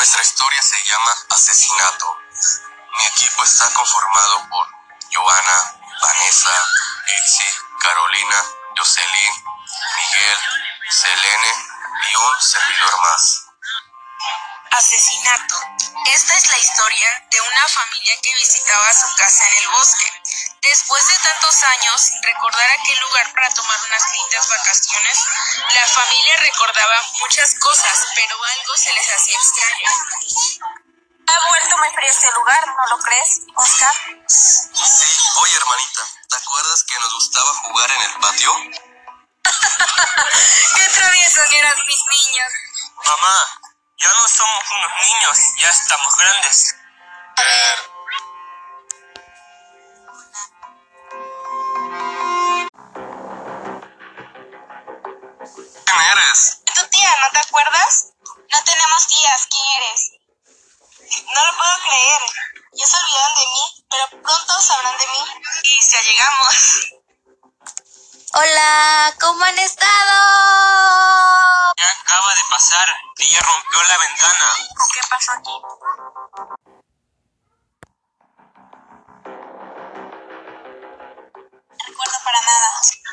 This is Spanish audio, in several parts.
Nuestra historia se llama Asesinato. Mi equipo está conformado por Joana, Vanessa, Itzi, Carolina, Jocelyn, Miguel, Selene y un servidor más. Asesinato. Esta es la historia de una familia que visitaba su casa en el bosque. Después de tantos años sin recordar aquel lugar para tomar unas lindas vacaciones, la familia recordaba muchas cosas, pero algo se les hacía extraño. Ha vuelto muy frío este lugar, ¿no lo crees, Oscar? Sí, oye hermanita, ¿te acuerdas que nos gustaba jugar en el patio? ¡Qué traviesos eran mis niños! Mamá, ya no somos unos niños, ya estamos grandes. ¿Quién no te acuerdas? No tenemos tías, ¿quién eres? No lo puedo creer. Ya se olvidaron de mí, pero pronto sabrán de mí. Y ya llegamos. Hola, ¿cómo han estado? Ya acaba de pasar, ella rompió la ventana. ¿Qué pasó aquí? No recuerdo para nada.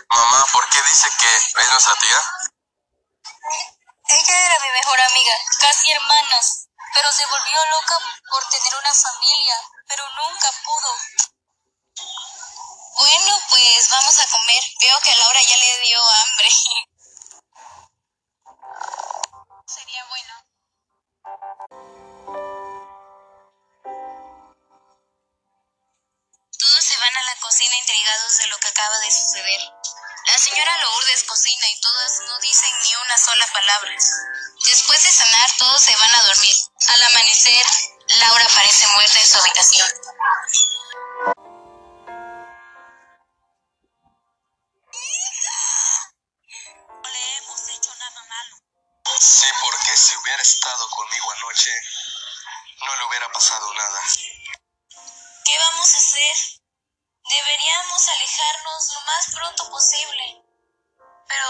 Mamá, ¿por qué dice que es nuestra tía? Ella era mi mejor amiga, casi hermanas, pero se volvió loca por tener una familia, pero nunca pudo. Bueno, pues vamos a comer. Veo que a Laura ya le dio hambre. Sería bueno. Todos se van a la cocina intrigados de lo que acaba de suceder. La señora Lourdes cocina y todas no dicen ni una sola palabra. Después de cenar, todos se van a dormir. Al amanecer, Laura aparece muerta en su habitación. No le hemos hecho nada malo. Sí, porque si hubiera estado conmigo anoche, no le hubiera pasado nada. ¿Qué vamos a hacer? Deberíamos alejarnos lo más pronto posible. Pero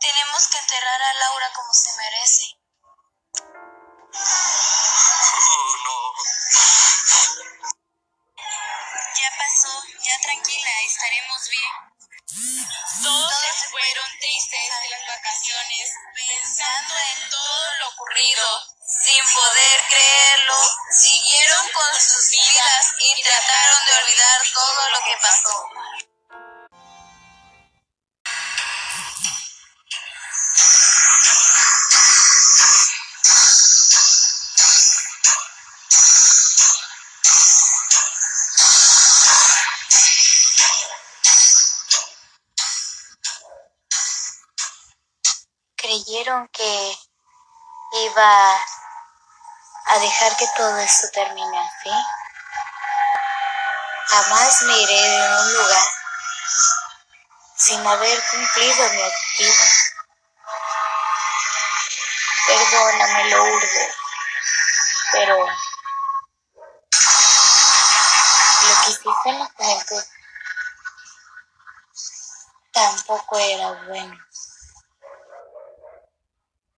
tenemos que enterrar a Laura como se merece. Oh, no. Ya pasó, ya tranquila, estaremos bien. Todos se fueron tristes de las vacaciones, pensando en todo lo ocurrido. Sin poder creyeron que iba a dejar que todo esto termine así. Jamás me iré de un lugar sin haber cumplido mi objetivo. Perdóname, Lourdes, pero lo que hiciste en la juventud tampoco era bueno.